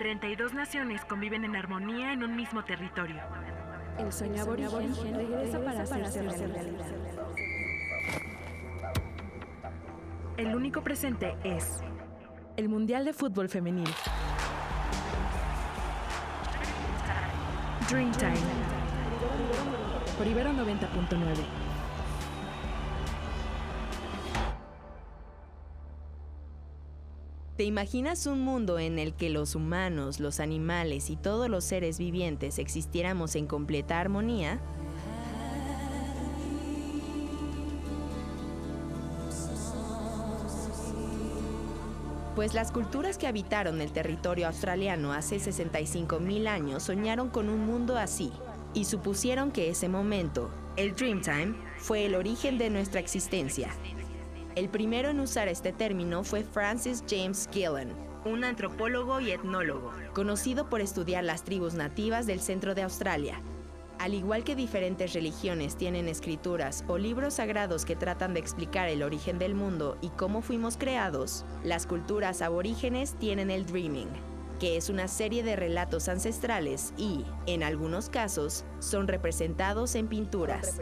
32 naciones conviven en armonía en un mismo territorio. El sueño aborigen regresa para hacerse realidad. El único presente es el Mundial de Fútbol Femenil. Dreamtime. Por Ibero 90.9. ¿Te imaginas un mundo en el que los humanos, los animales y todos los seres vivientes existiéramos en completa armonía? Pues las culturas que habitaron el territorio australiano hace 65.000 años soñaron con un mundo así y supusieron que ese momento, el Dreamtime, fue el origen de nuestra existencia. El primero en usar este término fue Francis James Gillen, un antropólogo y etnólogo, conocido por estudiar las tribus nativas del centro de Australia. Al igual que diferentes religiones tienen escrituras o libros sagrados que tratan de explicar el origen del mundo y cómo fuimos creados, las culturas aborígenes tienen el Dreaming, que es una serie de relatos ancestrales y, en algunos casos, son representados en pinturas.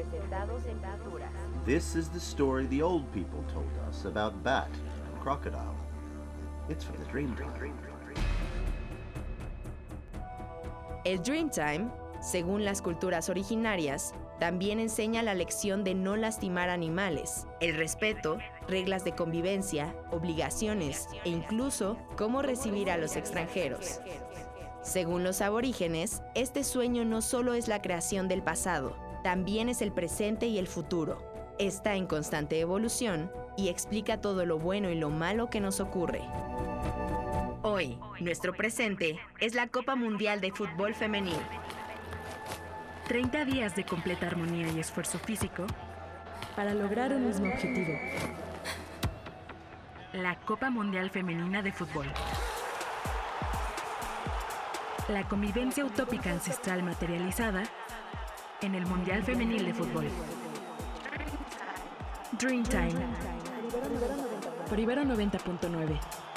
This is the story the old people told us about bat and crocodile. It's from the Dreamtime. El Dreamtime, según las culturas originarias, también enseña la lección de no lastimar animales, el respeto, reglas de convivencia, obligaciones e incluso cómo recibir a los extranjeros. Según los aborígenes, este sueño no solo es la creación del pasado, también es el presente y el futuro. Está en constante evolución y explica todo lo bueno y lo malo que nos ocurre. Hoy, nuestro presente es la Copa Mundial de Fútbol Femenil. 30 días de completa armonía y esfuerzo físico Para lograr un mismo objetivo. la Copa Mundial Femenina de Fútbol. La convivencia utópica ancestral materializada en el Mundial Femenil de Fútbol. Dreamtime. Por Ibero 90.9.